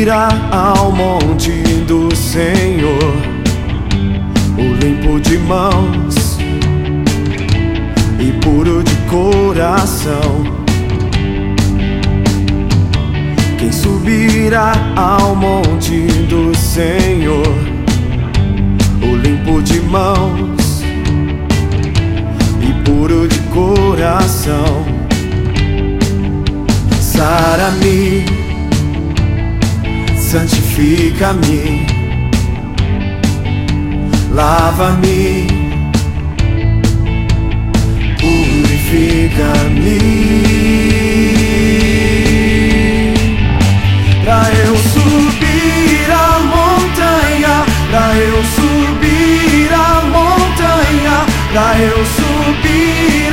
subirá ao monte do Senhor, o limpo de mãos e puro de coração. Quem subirá ao monte do Senhor, o limpo de mãos e puro de coração. Sara-me santifica-me, lava-me, purifica-me. Pra eu subir a montanha, pra eu subir a montanha, pra eu subir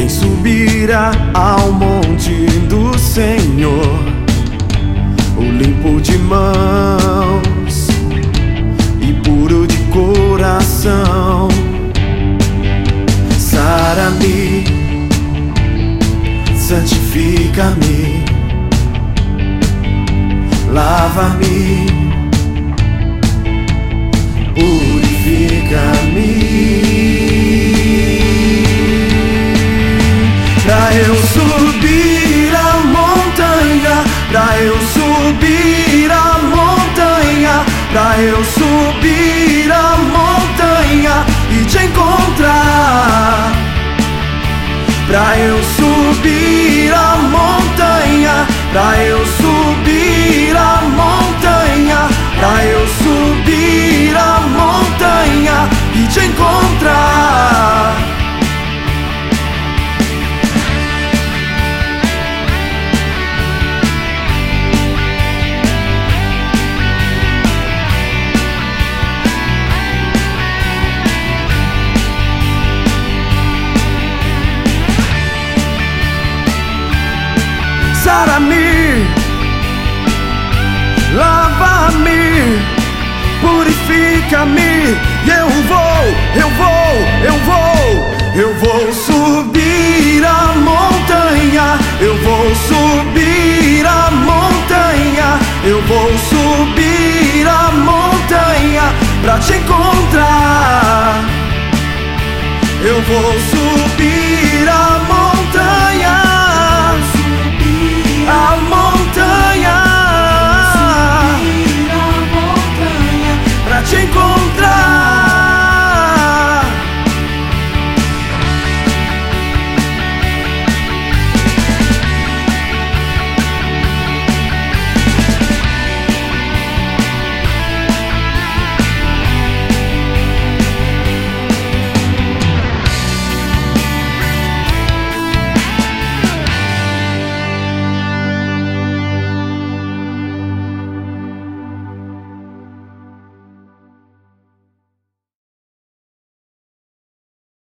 Quem subirá ao monte do Senhor, o limpo de mãos e puro de coração. Sara-me, santifica-me, lava-me, Eu subir a montanha, pra eu subir a montanha, pra eu subir a montanha e te encontrar. Pra eu subir Sara-me, lava-me, purifica-me. Eu vou, eu vou, eu vou, eu vou subir a montanha. Eu vou subir a montanha. Eu vou subir a montanha pra te encontrar. Eu vou subir